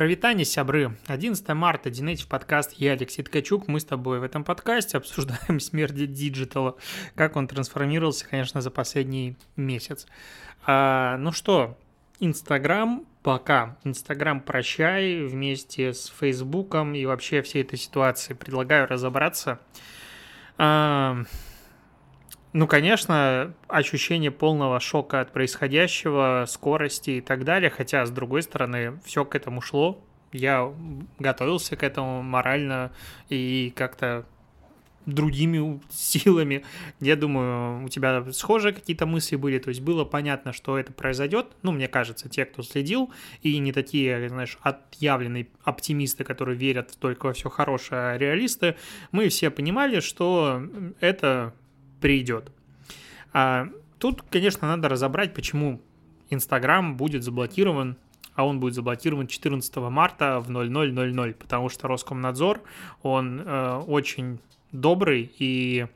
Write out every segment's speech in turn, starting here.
Прывітанне, сябры. 11 марта, DNative подкаст, я Алексей Ткачук. Мы с тобой в этом подкасте обсуждаем смерть диджитала, как он трансформировался, конечно, за последний месяц. А, ну что, Инстаграм пока. Инстаграм прощай вместе с Фейсбуком и вообще всей этой ситуации. Предлагаю разобраться. А, ну, конечно, ощущение полного шока от происходящего, скорости и так далее, хотя, с другой стороны, все к этому шло. Я готовился к этому морально и как-то другими силами. Я думаю, у тебя схожие какие-то мысли были, то есть было понятно, что это произойдет. Ну, мне кажется, те, кто следил, и не такие, знаешь, отъявленные оптимисты, которые верят только во все хорошее, а реалисты, мы все понимали, что это придет. А тут, конечно, надо разобрать, почему Инстаграм будет заблокирован, а он будет заблокирован 14 марта в 00.00, потому что Роскомнадзор, он э, очень добрый и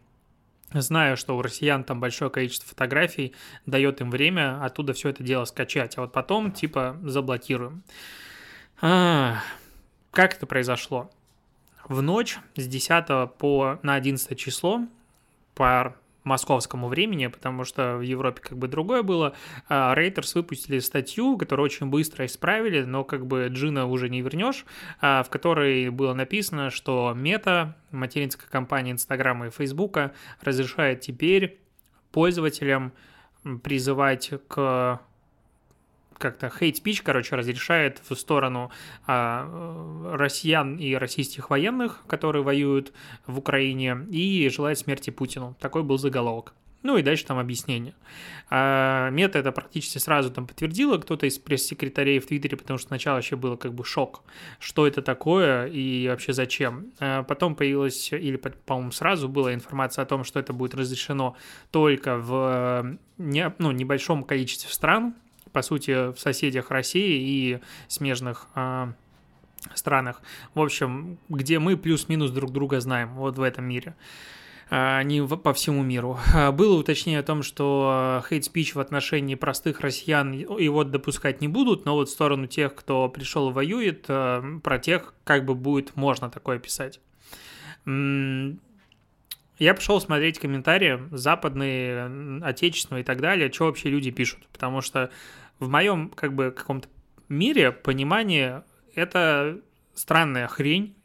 знаю, что у россиян там большое количество фотографий, дает им время оттуда все это дело скачать, а вот потом типа заблокируем. А, как это произошло? В ночь с 10 по на 11 число по московскому времени, потому что в Европе как бы другое было. Рейтерс а, выпустили статью, которую очень быстро исправили, но как бы Джина уже не вернешь, а, в которой было написано, что Мета, материнская компания Инстаграма и Фейсбука, разрешает теперь пользователям призывать к как-то speech, короче, разрешает в сторону а, россиян и российских военных, которые воюют в Украине, и желает смерти Путину. Такой был заголовок. Ну и дальше там объяснение. А, Мета это практически сразу там подтвердила, кто-то из пресс-секретарей в Твиттере, потому что сначала вообще было как бы шок, что это такое и вообще зачем. А потом появилась, или, по-моему, сразу была информация о том, что это будет разрешено только в не, ну, небольшом количестве стран, по сути, в соседях России и смежных э, странах. В общем, где мы плюс-минус друг друга знаем, вот в этом мире а не по всему миру. А, было уточнение о том, что хейт-спич в отношении простых россиян его допускать не будут, но вот в сторону тех, кто пришел и воюет, а, про тех как бы будет можно такое писать. Я пошел смотреть комментарии западные, отечественные и так далее, что вообще люди пишут, потому что в моем как бы каком-то мире понимание это странная хрень,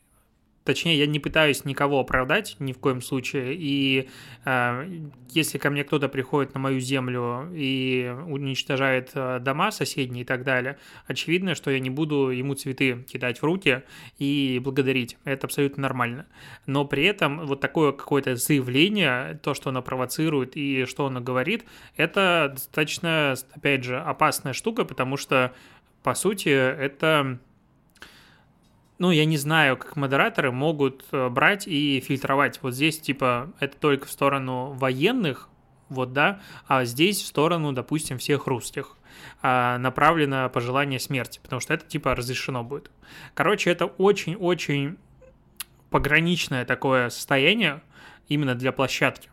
Точнее, я не пытаюсь никого оправдать ни в коем случае. И э, если ко мне кто-то приходит на мою землю и уничтожает э, дома соседние и так далее, очевидно, что я не буду ему цветы кидать в руки и благодарить. Это абсолютно нормально. Но при этом вот такое какое-то заявление, то, что оно провоцирует и что оно говорит, это достаточно, опять же, опасная штука, потому что, по сути, это ну, я не знаю, как модераторы могут э, брать и фильтровать. Вот здесь, типа, это только в сторону военных, вот, да, а здесь в сторону, допустим, всех русских а, направлено пожелание смерти, потому что это, типа, разрешено будет. Короче, это очень-очень пограничное такое состояние именно для площадки.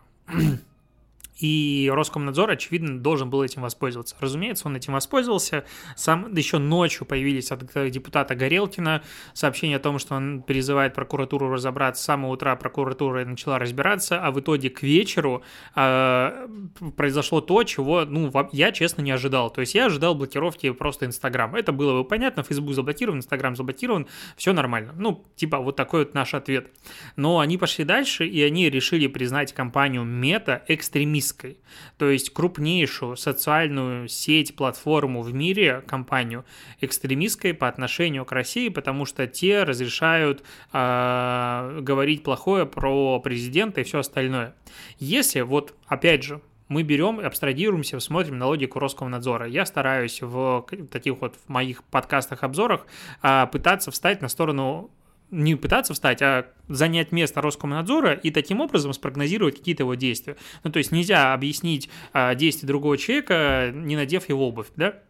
И Роскомнадзор, очевидно, должен был этим воспользоваться. Разумеется, он этим воспользовался. Сам еще ночью появились от депутата Горелкина сообщения о том, что он призывает прокуратуру разобраться. С самого утра прокуратура начала разбираться, а в итоге к вечеру э, произошло то, чего, ну, я, честно, не ожидал. То есть я ожидал блокировки просто Инстаграм. Это было бы понятно, Фейсбук заблокирован, Инстаграм заблокирован, все нормально. Ну, типа, вот такой вот наш ответ. Но они пошли дальше, и они решили признать компанию Мета экстремистом экстремистской, то есть крупнейшую социальную сеть, платформу в мире, компанию, экстремистской по отношению к России, потому что те разрешают э, говорить плохое про президента и все остальное. Если вот, опять же, мы берем абстрагируемся, смотрим на логику Роскомнадзора. Я стараюсь в таких вот в моих подкастах-обзорах а, пытаться встать на сторону не пытаться встать, а занять место Роскомнадзора и таким образом спрогнозировать какие-то его действия. Ну, то есть нельзя объяснить а, действия другого человека, не надев его обувь, да?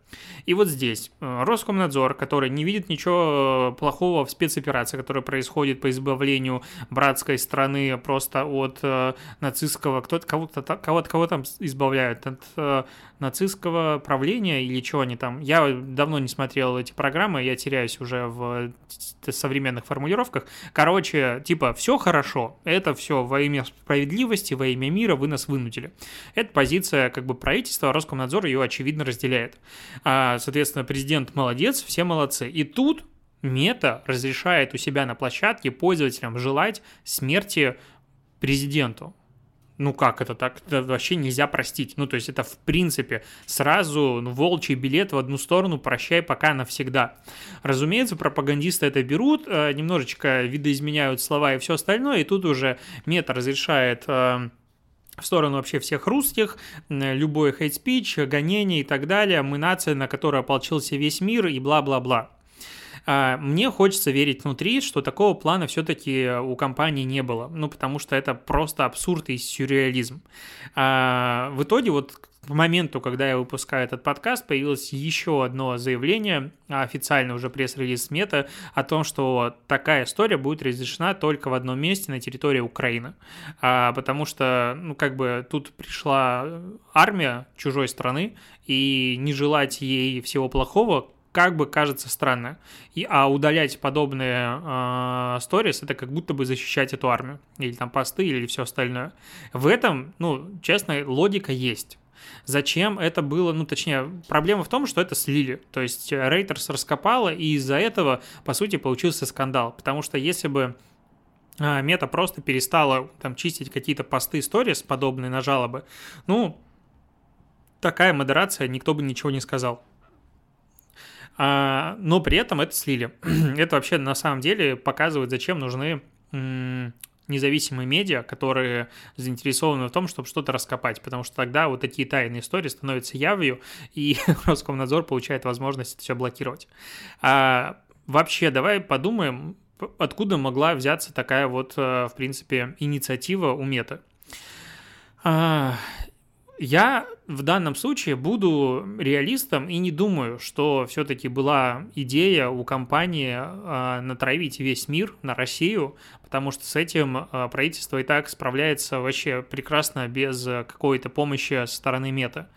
И вот здесь э, Роскомнадзор, который не видит ничего э, плохого в спецоперации, которая происходит по избавлению братской страны просто от э, нацистского, кто кого-то кого, кого там избавляют от э, нацистского правления или чего они там. Я давно не смотрел эти программы, я теряюсь уже в современных формулировках. Короче, типа, все хорошо, это все во имя справедливости, во имя мира вы нас вынудили. Это позиция как бы правительства, Роскомнадзор ее очевидно разделяет. А, соответственно, президент молодец, все молодцы. И тут Мета разрешает у себя на площадке пользователям желать смерти президенту ну как это так? Это вообще нельзя простить. Ну, то есть это в принципе сразу волчий билет в одну сторону, прощай пока навсегда. Разумеется, пропагандисты это берут, э, немножечко видоизменяют слова и все остальное, и тут уже мета разрешает э, в сторону вообще всех русских, любой хейт-спич, гонение и так далее. Мы нация, на которую ополчился весь мир и бла-бла-бла. А, мне хочется верить внутри, что такого плана все-таки у компании не было. Ну, потому что это просто абсурд и сюрреализм. А, в итоге вот к моменту, когда я выпускаю этот подкаст, появилось еще одно заявление, официально уже пресс-релиз Мета, о том, что такая история будет разрешена только в одном месте на территории Украины. А, потому что, ну, как бы тут пришла армия чужой страны, и не желать ей всего плохого, как бы кажется странно. И, а удалять подобные э, сторис это как будто бы защищать эту армию. Или там посты, или все остальное. В этом, ну, честно, логика есть. Зачем это было, ну, точнее, проблема в том, что это слили. То есть Рейтерс раскопала, и из-за этого, по сути, получился скандал. Потому что если бы а, Мета просто перестала там чистить какие-то посты сторис, подобные на жалобы, ну, такая модерация, никто бы ничего не сказал. А, но при этом это слили. это вообще на самом деле показывает, зачем нужны независимые медиа, которые заинтересованы в том, чтобы что-то раскопать, потому что тогда вот такие тайные истории становятся явью, и Роскомнадзор получает возможность это все блокировать. А вообще, давай подумаем, откуда могла взяться такая вот, э, в принципе, инициатива у Меты. А, я в данном случае буду реалистом и не думаю, что все-таки была идея у компании э, натравить весь мир на Россию, потому что с этим э, правительство и так справляется вообще прекрасно без какой-то помощи со стороны мета.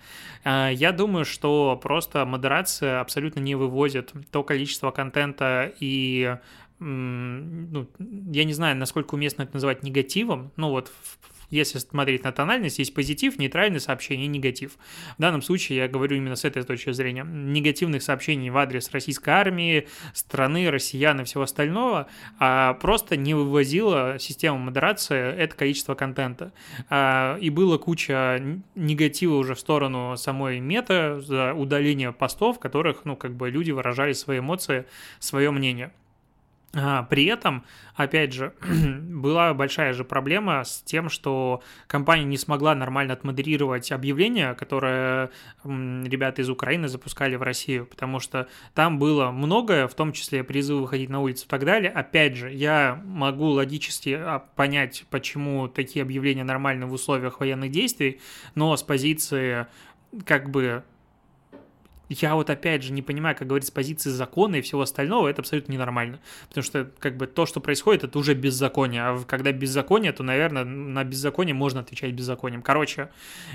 Э, я думаю, что просто модерация абсолютно не вывозит то количество контента и ну, я не знаю, насколько уместно это называть негативом, ну вот в если смотреть на тональность, есть позитив, нейтральное сообщение и негатив. В данном случае я говорю именно с этой точки зрения. Негативных сообщений в адрес российской армии, страны, россиян и всего остального а просто не вывозила система модерации это количество контента. А, и было куча негатива уже в сторону самой мета за удаление постов, в которых, ну, как бы люди выражали свои эмоции, свое мнение. А, при этом, опять же, была большая же проблема с тем, что компания не смогла нормально отмодерировать объявление, которое ребята из Украины запускали в Россию, потому что там было многое, в том числе призывы выходить на улицу и так далее. Опять же, я могу логически а, понять, почему такие объявления нормальны в условиях военных действий, но с позиции как бы я вот опять же не понимаю, как говорить с позиции закона и всего остального, это абсолютно ненормально. Потому что как бы то, что происходит, это уже беззаконие. А когда беззаконие, то, наверное, на беззаконие можно отвечать беззаконием. Короче,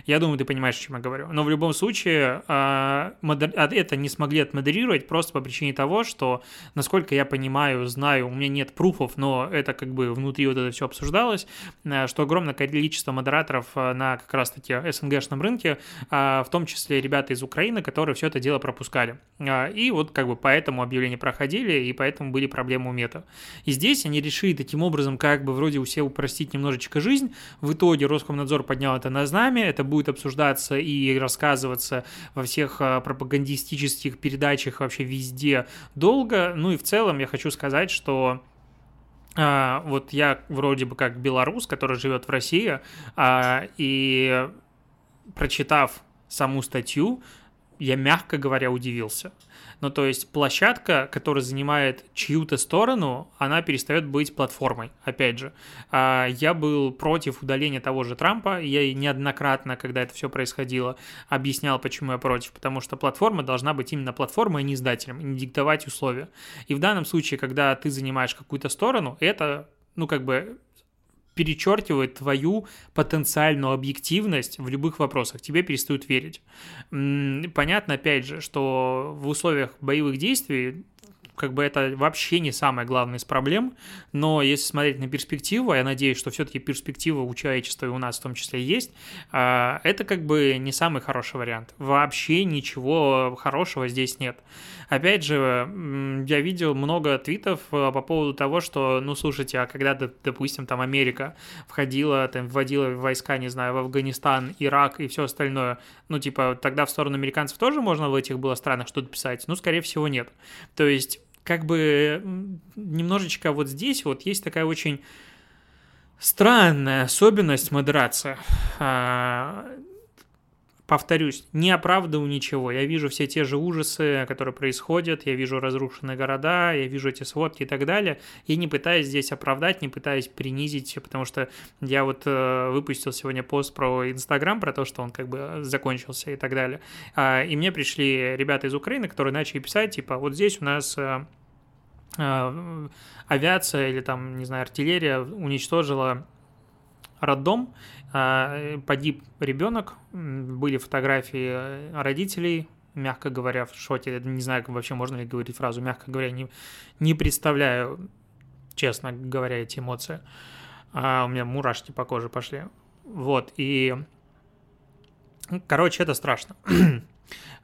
я думаю, ты понимаешь, о чем я говорю. Но в любом случае, а. А, это не смогли отмодерировать просто по причине того, что, насколько я понимаю, знаю, у меня нет пруфов, но это как бы внутри вот это все обсуждалось, а, что огромное количество модераторов на как раз-таки СНГшном рынке, в том числе ребята из Украины, которые все это дело пропускали. А, и вот как бы поэтому объявления проходили, и поэтому были проблемы у мета. И здесь они решили таким образом как бы вроде у себя упростить немножечко жизнь. В итоге Роскомнадзор поднял это на знамя, это будет обсуждаться и рассказываться во всех а, пропагандистических передачах вообще везде долго. Ну и в целом я хочу сказать, что а, вот я вроде бы как белорус, который живет в России, и прочитав саму статью, я, мягко говоря, удивился. Ну, то есть площадка, которая занимает чью-то сторону, она перестает быть платформой, опять же. А, я был против удаления того же Трампа, я неоднократно, когда это все происходило, объяснял, почему я против, потому что платформа должна быть именно платформой, а не издателем, не диктовать условия. И в данном случае, когда ты занимаешь какую-то сторону, это ну, как бы перечеркивает твою потенциальную объективность в любых вопросах, тебе перестают верить. Понятно, опять же, что в условиях боевых действий как бы это вообще не самая главная из проблем, но если смотреть на перспективу, я надеюсь, что все-таки перспектива у человечества и у нас в том числе есть, а, это как бы не самый хороший вариант. Вообще ничего хорошего здесь нет. Опять же, я видел много твитов э, по поводу того, что, ну, слушайте, а когда, допустим, там Америка входила, там, вводила войска, не знаю, в Афганистан, Ирак и все остальное, ну, типа, тогда в сторону американцев тоже можно в этих было странах что-то писать? Ну, скорее всего, нет. То есть как бы немножечко вот здесь вот есть такая очень странная особенность модерации. Повторюсь, не оправдываю ничего. Я вижу все те же ужасы, которые происходят, я вижу разрушенные города, я вижу эти сводки и так далее. И не пытаюсь здесь оправдать, не пытаюсь принизить, потому что я вот э, выпустил сегодня пост про Инстаграм, про то, что он как бы закончился и так далее. Э, и мне пришли ребята из Украины, которые начали писать, типа, вот здесь у нас... Э, э авиация или там, не знаю, артиллерия уничтожила роддом, погиб ребенок, были фотографии родителей, мягко говоря, в шоте, не знаю, вообще можно ли говорить фразу, мягко говоря, не, не представляю, честно говоря, эти эмоции. А у меня мурашки по коже пошли. Вот, и... Короче, это страшно.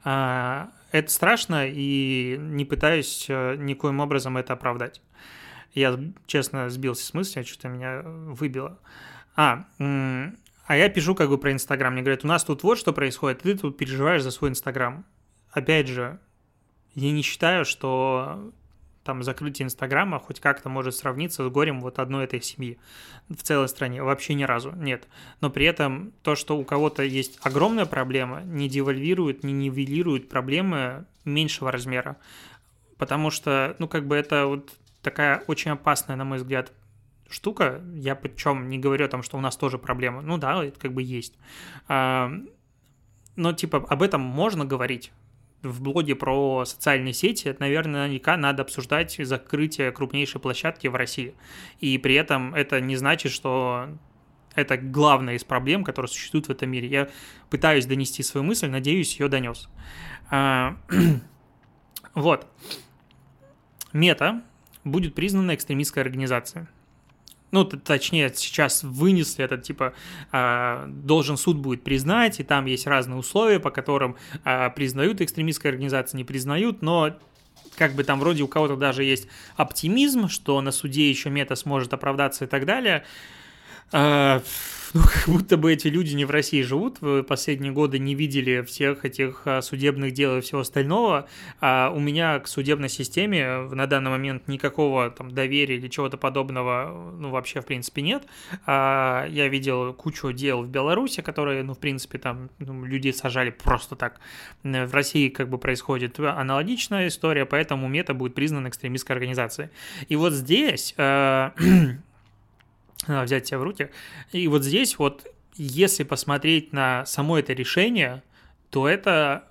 А, это страшно, и не пытаюсь э, никоим образом это оправдать. Я, честно, сбился с мысли, что-то меня выбило. А, а я пишу как бы про Инстаграм. Мне говорят, у нас тут вот что происходит, ты тут переживаешь за свой Инстаграм. Опять же, я не считаю, что там закрытие Инстаграма хоть как-то может сравниться с горем вот одной этой семьи в целой стране. Вообще ни разу, нет. Но при этом то, что у кого-то есть огромная проблема, не девальвирует, не нивелирует проблемы меньшего размера. Потому что, ну, как бы это вот такая очень опасная, на мой взгляд, штука. Я причем не говорю о том, что у нас тоже проблема. Ну да, это как бы есть. А, но типа об этом можно говорить. В блоге про социальные сети, это, наверное, наверняка надо обсуждать закрытие крупнейшей площадки в России. И при этом это не значит, что это главная из проблем, которые существуют в этом мире. Я пытаюсь донести свою мысль, надеюсь, ее донес. А, вот. Мета будет признана экстремистской организацией ну, точнее, сейчас вынесли этот, типа, а, должен суд будет признать, и там есть разные условия, по которым а, признают экстремистские организации, не признают, но как бы там вроде у кого-то даже есть оптимизм, что на суде еще мета сможет оправдаться и так далее. А, ну, как будто бы эти люди не в России живут, в последние годы не видели всех этих а, судебных дел и всего остального. А у меня к судебной системе на данный момент никакого там доверия или чего-то подобного, ну, вообще, в принципе, нет. А, я видел кучу дел в Беларуси, которые, ну, в принципе, там ну, людей сажали просто так. В России как бы происходит аналогичная история, поэтому мета будет признана экстремистской организацией. И вот здесь а, взять себя в руки. И вот здесь вот, если посмотреть на само это решение, то это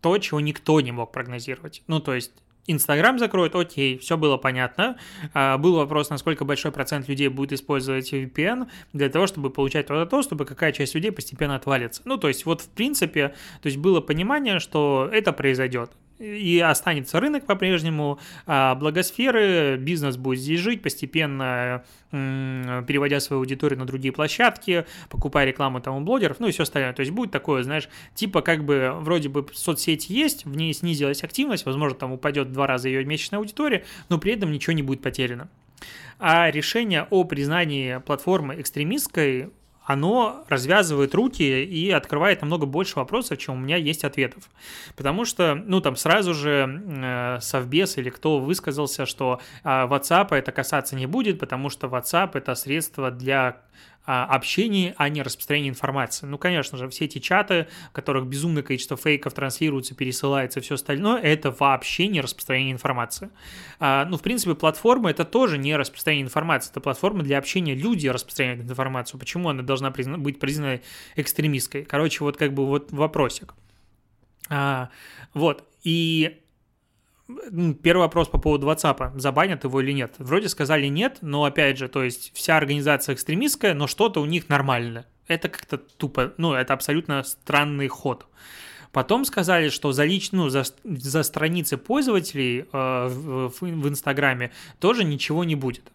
то, чего никто не мог прогнозировать. Ну, то есть Инстаграм закроют, окей, все было понятно. А, был вопрос, насколько большой процент людей будет использовать VPN для того, чтобы получать туда доступ, и какая часть людей постепенно отвалится. Ну, то есть, вот в принципе, то есть было понимание, что это произойдет и останется рынок по-прежнему, а благосферы, бизнес будет здесь жить, постепенно переводя свою аудиторию на другие площадки, покупая рекламу там у блогеров, ну и все остальное. То есть будет такое, знаешь, типа как бы вроде бы соцсети есть, в ней снизилась активность, возможно, там упадет в два раза ее месячная аудитория, но при этом ничего не будет потеряно. А решение о признании платформы экстремистской оно развязывает руки и открывает намного больше вопросов, чем у меня есть ответов. Потому что, ну, там сразу же э, Совбез или кто высказался, что э, WhatsApp это касаться не будет, потому что WhatsApp это средство для общении, а не распространении информации. Ну, конечно же, все эти чаты, в которых безумное количество фейков транслируется, пересылается и все остальное, это вообще не распространение информации. Ну, в принципе, платформа это тоже не распространение информации, это платформа для общения, люди распространяют информацию. Почему она должна быть признана экстремистской? Короче, вот как бы вот вопросик. А, вот, и Первый вопрос по поводу WhatsApp. Забанят его или нет? Вроде сказали нет, но опять же, то есть вся организация экстремистская, но что-то у них нормально. Это как-то тупо, ну, это абсолютно странный ход. Потом сказали, что за, лич, ну, за, за страницы пользователей э, в, в Инстаграме тоже ничего не будет.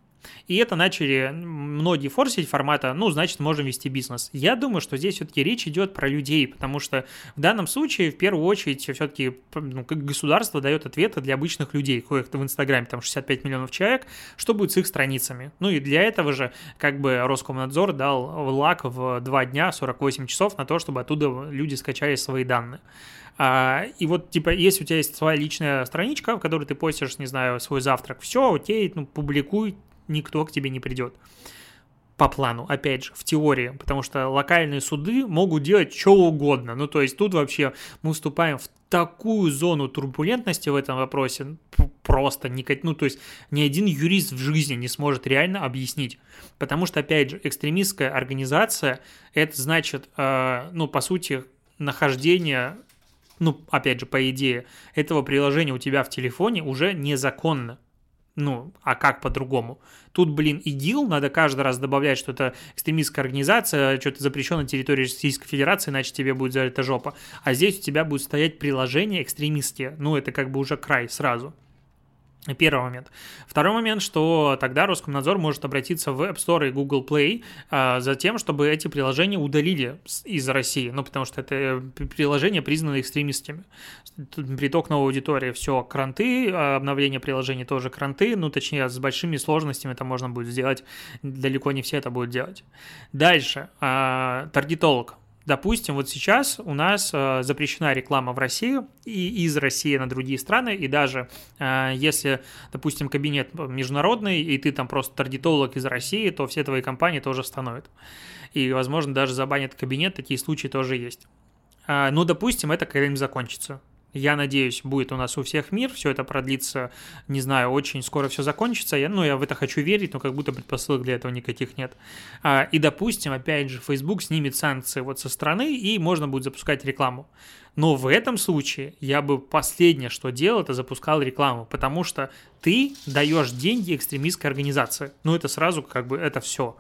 И это начали многие форсить формата, ну, значит, можем вести бизнес. Я думаю, что здесь все-таки речь идет про людей, потому что в данном случае, в первую очередь, все-таки ну, государство дает ответы для обычных людей, коих-то в Инстаграме там 65 миллионов человек, что будет с их страницами. Ну и для этого же, как бы, Роскомнадзор дал лак в 2 дня, 48 часов на то, чтобы оттуда люди скачали свои данные. А, и вот, типа, если у тебя есть своя личная страничка, в которой ты постишь, не знаю, свой завтрак, все, окей, ну, публикуй, никто к тебе не придет. По плану, опять же, в теории, потому что локальные суды могут делать что угодно. Ну, то есть тут вообще мы вступаем в такую зону турбулентности в этом вопросе, просто не, ну, то есть ни один юрист в жизни не сможет реально объяснить. Потому что, опять же, экстремистская организация, это значит, э, ну, по сути, нахождение ну, опять же, по идее, этого приложения у тебя в телефоне уже незаконно. Ну, а как по-другому? Тут, блин, ИГИЛ, надо каждый раз добавлять, что это экстремистская организация, что-то запрещено на территории Российской Федерации, иначе тебе будет за это жопа. А здесь у тебя будет стоять приложение экстремистские. Ну, это как бы уже край сразу. Первый момент. Второй момент, что тогда Роскомнадзор может обратиться в App Store и Google Play а, за тем, чтобы эти приложения удалили из России, ну, потому что это э, приложения признаны экстремистскими. Приток новой аудитории, все, кранты, а обновление приложений тоже кранты, ну, точнее, с большими сложностями это можно будет сделать, далеко не все это будут делать. Дальше, а, таргетолог Допустим, вот сейчас у нас э, запрещена реклама в России и из России на другие страны, и даже э, если, допустим, кабинет международный, и ты там просто таргетолог из России, то все твои компании тоже становят. И, возможно, даже забанят кабинет, такие случаи тоже есть. Э, ну, допустим, это когда-нибудь закончится. Я надеюсь, будет у нас у всех мир, все это продлится, не знаю, очень скоро все закончится. Я, ну, я в это хочу верить, но как будто предпосылок для этого никаких нет. А, и, допустим, опять же, Facebook снимет санкции вот со стороны, и можно будет запускать рекламу. Но в этом случае я бы последнее, что делал, это запускал рекламу, потому что ты даешь деньги экстремистской организации. Ну, это сразу как бы, это все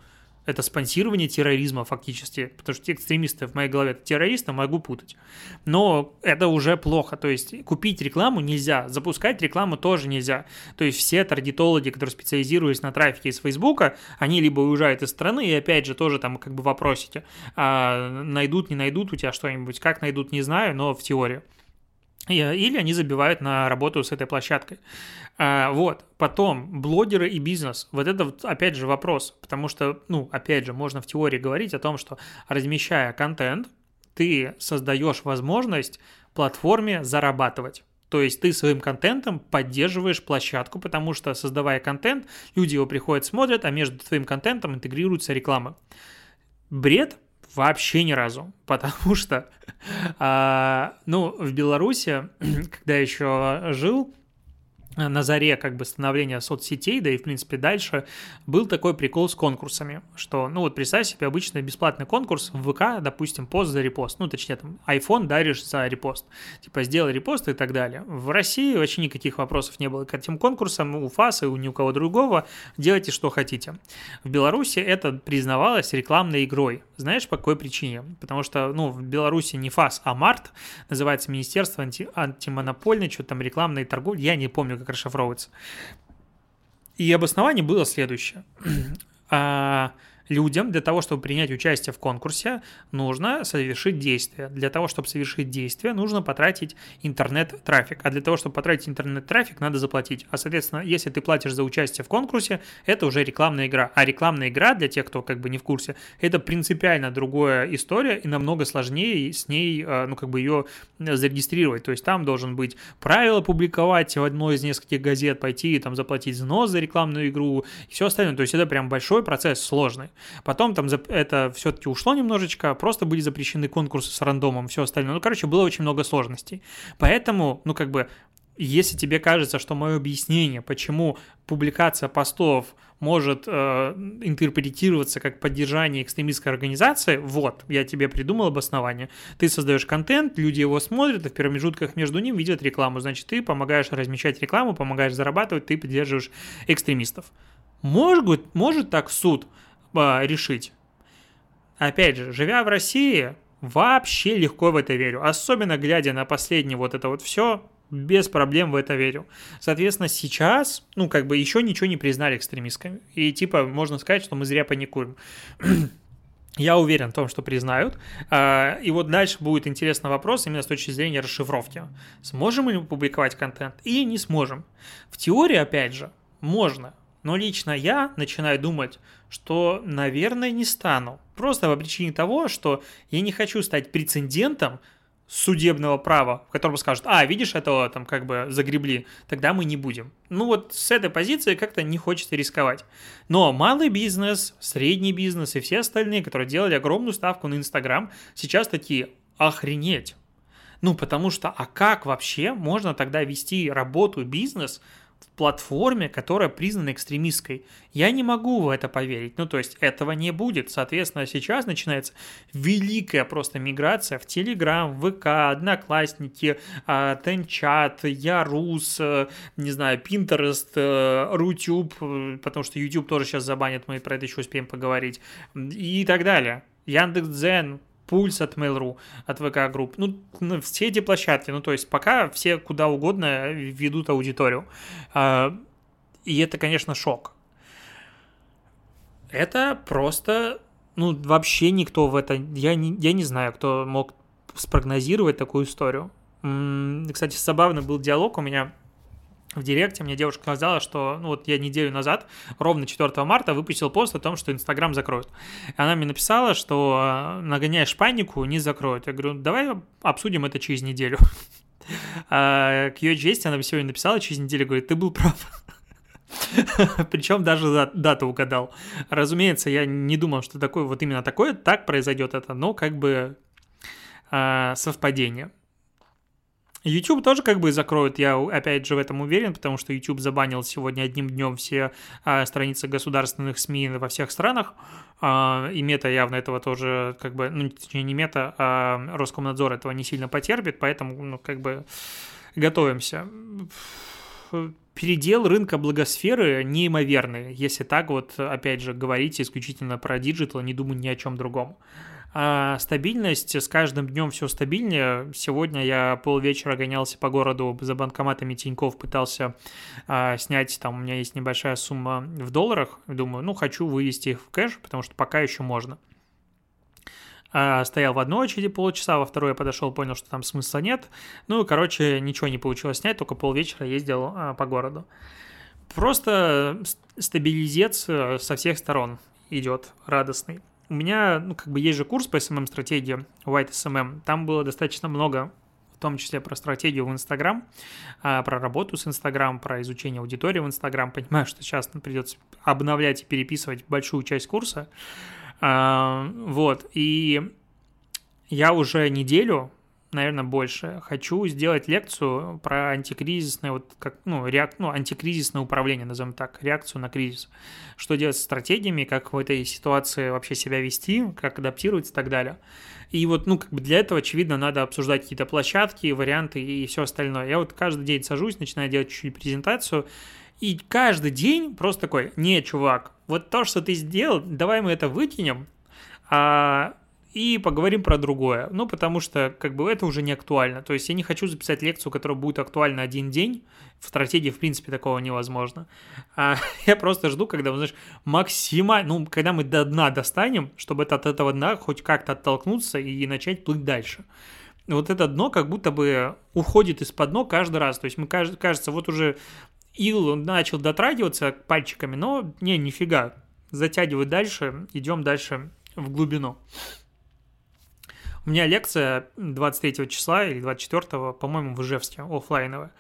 это спонсирование терроризма фактически, потому что те экстремисты в моей голове это террористы, могу путать. Но это уже плохо, то есть купить рекламу нельзя, запускать рекламу тоже нельзя. То есть все таргетологи, которые специализируются на трафике из Фейсбука, они либо уезжают из страны, и опять же тоже там как бы вопросите, а найдут, не найдут у тебя что-нибудь, как найдут, не знаю, но в теории. Или они забивают на работу с этой площадкой. А, вот, потом, блогеры и бизнес. Вот это, опять же, вопрос. Потому что, ну, опять же, можно в теории говорить о том, что размещая контент, ты создаешь возможность платформе зарабатывать. То есть ты своим контентом поддерживаешь площадку, потому что создавая контент, люди его приходят, смотрят, а между твоим контентом интегрируется реклама. Бред Вообще ни разу. Потому что, а, ну, в Беларуси, когда еще жил, на заре как бы становления соцсетей, да и в принципе дальше, был такой прикол с конкурсами, что, ну вот представь себе обычный бесплатный конкурс в ВК, допустим, пост за репост, ну точнее там iPhone даришь за репост, типа сделай репост и так далее. В России вообще никаких вопросов не было к этим конкурсам, у ФАС и у ни у кого другого, делайте что хотите. В Беларуси это признавалось рекламной игрой. Знаешь, по какой причине? Потому что, ну, в Беларуси не ФАС, а МАРТ, называется Министерство анти антимонопольной, что там рекламной торговли, я не помню, как расшифровывается. И обоснование было следующее. А, людям для того, чтобы принять участие в конкурсе, нужно совершить действие. Для того, чтобы совершить действие, нужно потратить интернет-трафик. А для того, чтобы потратить интернет-трафик, надо заплатить. А, соответственно, если ты платишь за участие в конкурсе, это уже рекламная игра. А рекламная игра, для тех, кто как бы не в курсе, это принципиально другая история и намного сложнее с ней, а, ну, как бы ее зарегистрировать. То есть там должен быть правила публиковать в одной из нескольких газет, пойти и там заплатить взнос за рекламную игру и все остальное. То есть это прям большой процесс, сложный. Потом там это все-таки ушло немножечко, просто были запрещены конкурсы с рандомом, все остальное. Ну, короче, было очень много сложностей. Поэтому, ну, как бы, если тебе кажется, что мое объяснение, почему публикация постов может э, интерпретироваться как поддержание экстремистской организации, вот, я тебе придумал обоснование. Ты создаешь контент, люди его смотрят, и в промежутках между ним видят рекламу. Значит, ты помогаешь размещать рекламу, помогаешь зарабатывать, ты поддерживаешь экстремистов. Может, может так суд э, решить? Опять же, живя в России, вообще легко в это верю. Особенно глядя на последнее вот это вот все, без проблем в это верю. Соответственно, сейчас, ну, как бы еще ничего не признали экстремистками. И типа можно сказать, что мы зря паникуем. Я уверен в том, что признают. А, и вот дальше будет интересный вопрос именно с точки зрения расшифровки. Сможем ли мы публиковать контент или не сможем? В теории, опять же, можно. Но лично я начинаю думать, что, наверное, не стану. Просто по причине того, что я не хочу стать прецедентом судебного права, в котором скажут, а, видишь, этого там как бы загребли, тогда мы не будем. Ну вот с этой позиции как-то не хочется рисковать. Но малый бизнес, средний бизнес и все остальные, которые делали огромную ставку на Инстаграм, сейчас такие, охренеть. Ну, потому что, а как вообще можно тогда вести работу, бизнес платформе, которая признана экстремистской. Я не могу в это поверить. Ну, то есть этого не будет. Соответственно, сейчас начинается великая просто миграция в Телеграм, ВК, Одноклассники, Тенчат, Ярус, э, не знаю, Pinterest, э, Рутюб, э, потому что YouTube тоже сейчас забанят, мы про это еще успеем поговорить, и так далее. Яндекс.Дзен, Пульс от Mail.ru, от ВК Групп. Ну, все эти площадки, ну, то есть пока все куда угодно ведут аудиторию. А, и это, конечно, шок. Это просто, ну, вообще никто в это... Я не, я не знаю, кто мог спрогнозировать такую историю. Кстати, забавный был диалог у меня в директе мне девушка сказала, что ну вот я неделю назад, ровно 4 марта, выпустил пост о том, что Инстаграм закроют. Она мне написала, что э, нагоняешь панику, не закроют. Я говорю, давай обсудим это через неделю. А к ее чести она сегодня написала через неделю, говорит, ты был прав. Причем даже дату угадал. Разумеется, я не думал, что такое вот именно такое, так произойдет это, но как бы э, совпадение. YouTube тоже как бы закроют, я опять же в этом уверен, потому что YouTube забанил сегодня одним днем все а, страницы государственных СМИ во всех странах, а, и Мета явно этого тоже как бы, ну, точнее не Мета, а Роскомнадзор этого не сильно потерпит, поэтому, ну, как бы готовимся. Передел рынка блогосферы неимоверный, если так вот, опять же, говорить исключительно про digital, не думаю ни о чем другом. А стабильность с каждым днем все стабильнее. Сегодня я полвечера гонялся по городу за банкоматами Тиньков, пытался а, снять, там у меня есть небольшая сумма в долларах. Думаю, ну, хочу вывести их в кэш, потому что пока еще можно. А, стоял в одной очереди полчаса, во второй я подошел, понял, что там смысла нет. Ну, короче, ничего не получилось снять, только полвечера ездил а, по городу. Просто стабилизец э, со всех сторон идет радостный у меня, ну, как бы есть же курс по SMM-стратегии, White SMM, там было достаточно много в том числе про стратегию в Инстаграм, а, про работу с Инстаграм, про изучение аудитории в Инстаграм. Понимаю, что сейчас придется обновлять и переписывать большую часть курса. А, вот, и я уже неделю наверное, больше. Хочу сделать лекцию про антикризисное, вот как, ну, реак, ну, антикризисное управление, назовем так, реакцию на кризис. Что делать с стратегиями, как в этой ситуации вообще себя вести, как адаптироваться и так далее. И вот, ну, как бы для этого, очевидно, надо обсуждать какие-то площадки, варианты и все остальное. Я вот каждый день сажусь, начинаю делать чуть-чуть презентацию, и каждый день просто такой, не, чувак, вот то, что ты сделал, давай мы это выкинем, а и поговорим про другое. Ну, потому что, как бы, это уже не актуально. То есть я не хочу записать лекцию, которая будет актуальна один день. В стратегии, в принципе, такого невозможно. А я просто жду, когда, знаешь, максимально, ну, когда мы до дна достанем, чтобы это от этого дна хоть как-то оттолкнуться и начать плыть дальше. Вот это дно как будто бы уходит из-под дно каждый раз. То есть мы, кажется, вот уже ил начал дотрагиваться пальчиками, но не, нифига. Затягивать дальше, идем дальше в глубину. У меня лекция 23 числа или 24, по-моему, в Ижевске, офлайновая.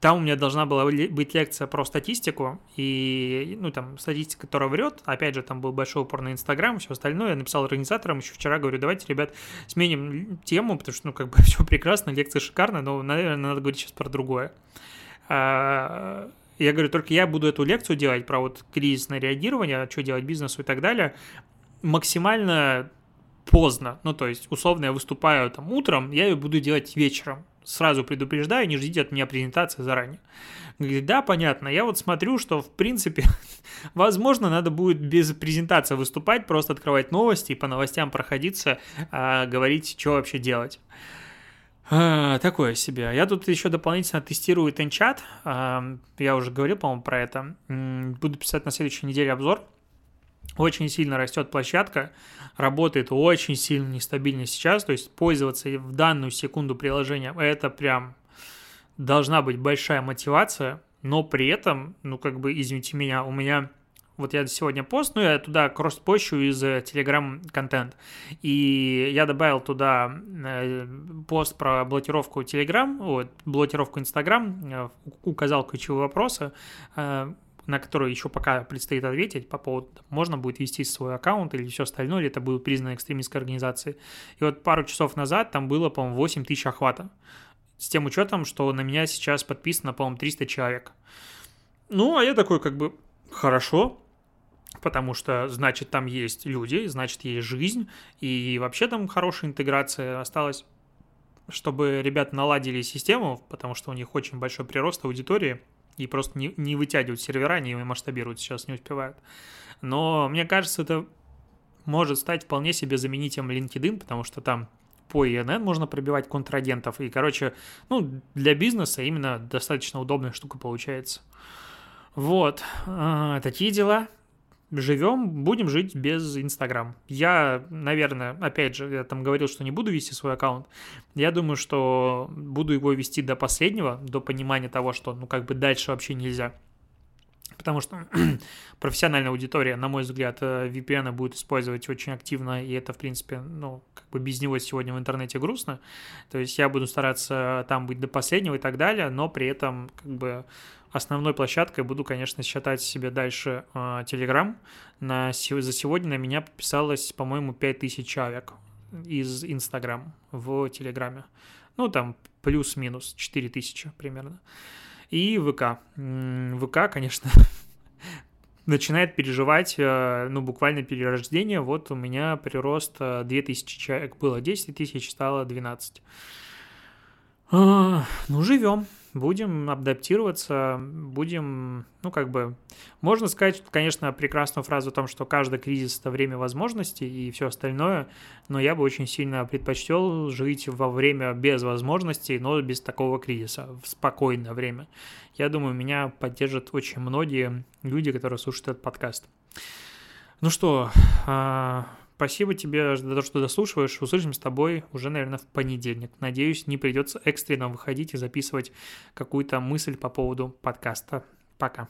там у меня должна была быть лекция про статистику, и, ну, там, статистика, которая врет, опять же, там был большой упор на Инстаграм, все остальное, я написал организаторам еще вчера, говорю, давайте, ребят, сменим тему, потому что, ну, как бы все прекрасно, лекция шикарная, но, наверное, надо говорить сейчас про другое. А, я говорю, только я буду эту лекцию делать про вот кризисное реагирование, что делать бизнесу и так далее, максимально поздно. Ну, то есть, условно, я выступаю там утром, я ее буду делать вечером сразу предупреждаю, не ждите от меня презентации заранее. Говорит, да, понятно. Я вот смотрю, что, в принципе, возможно, надо будет без презентации выступать, просто открывать новости и по новостям проходиться, а, говорить, что вообще делать. А, такое себе. Я тут еще дополнительно тестирую Тенчат. Я уже говорил, по-моему, про это. Буду писать на следующей неделе обзор. Очень сильно растет площадка, работает очень сильно нестабильно сейчас, то есть пользоваться в данную секунду приложением, это прям должна быть большая мотивация, но при этом, ну как бы, извините меня, у меня вот я сегодня пост, ну, я туда кросс-пощу из Telegram контент. И я добавил туда э, пост про блокировку Telegram, вот, блокировку Instagram, э, указал ключевые вопросы, э, на которые еще пока предстоит ответить по поводу, можно будет вести свой аккаунт или все остальное, или это будет признано экстремистской организацией. И вот пару часов назад там было, по-моему, 8 тысяч охвата. С тем учетом, что на меня сейчас подписано, по-моему, 300 человек. Ну, а я такой, как бы, хорошо, потому что, значит, там есть люди, значит, есть жизнь, и вообще там хорошая интеграция осталась чтобы ребята наладили систему, потому что у них очень большой прирост аудитории, и просто не, не вытягивают сервера, не масштабируют, сейчас не успевают. Но мне кажется, это может стать вполне себе заменителем LinkedIn, потому что там по INN можно пробивать контрагентов. И, короче, ну, для бизнеса именно достаточно удобная штука получается. Вот, а, такие дела живем, будем жить без Инстаграм. Я, наверное, опять же, я там говорил, что не буду вести свой аккаунт. Я думаю, что буду его вести до последнего, до понимания того, что, ну, как бы дальше вообще нельзя. Потому что профессиональная аудитория, на мой взгляд, э, VPN будет использовать очень активно, и это, в принципе, ну, как бы без него сегодня в интернете грустно. То есть я буду стараться там быть до последнего и так далее, но при этом, как бы, Основной площадкой буду, конечно, считать себе дальше э, Telegram. На, за сегодня на меня подписалось, по-моему, 5000 человек из Instagram в Телеграме. Ну, там плюс-минус 4000 примерно. И ВК. ВК, конечно, начинает переживать, э, ну, буквально перерождение. Вот у меня прирост 2000 э, человек было, 10 тысяч стало 12. А, ну, живем будем адаптироваться, будем, ну, как бы, можно сказать, конечно, прекрасную фразу о том, что каждый кризис – это время возможностей и все остальное, но я бы очень сильно предпочтел жить во время без возможностей, но без такого кризиса, в спокойное время. Я думаю, меня поддержат очень многие люди, которые слушают этот подкаст. Ну что, а, Спасибо тебе за то, что дослушиваешь. Услышим с тобой уже, наверное, в понедельник. Надеюсь, не придется экстренно выходить и записывать какую-то мысль по поводу подкаста. Пока.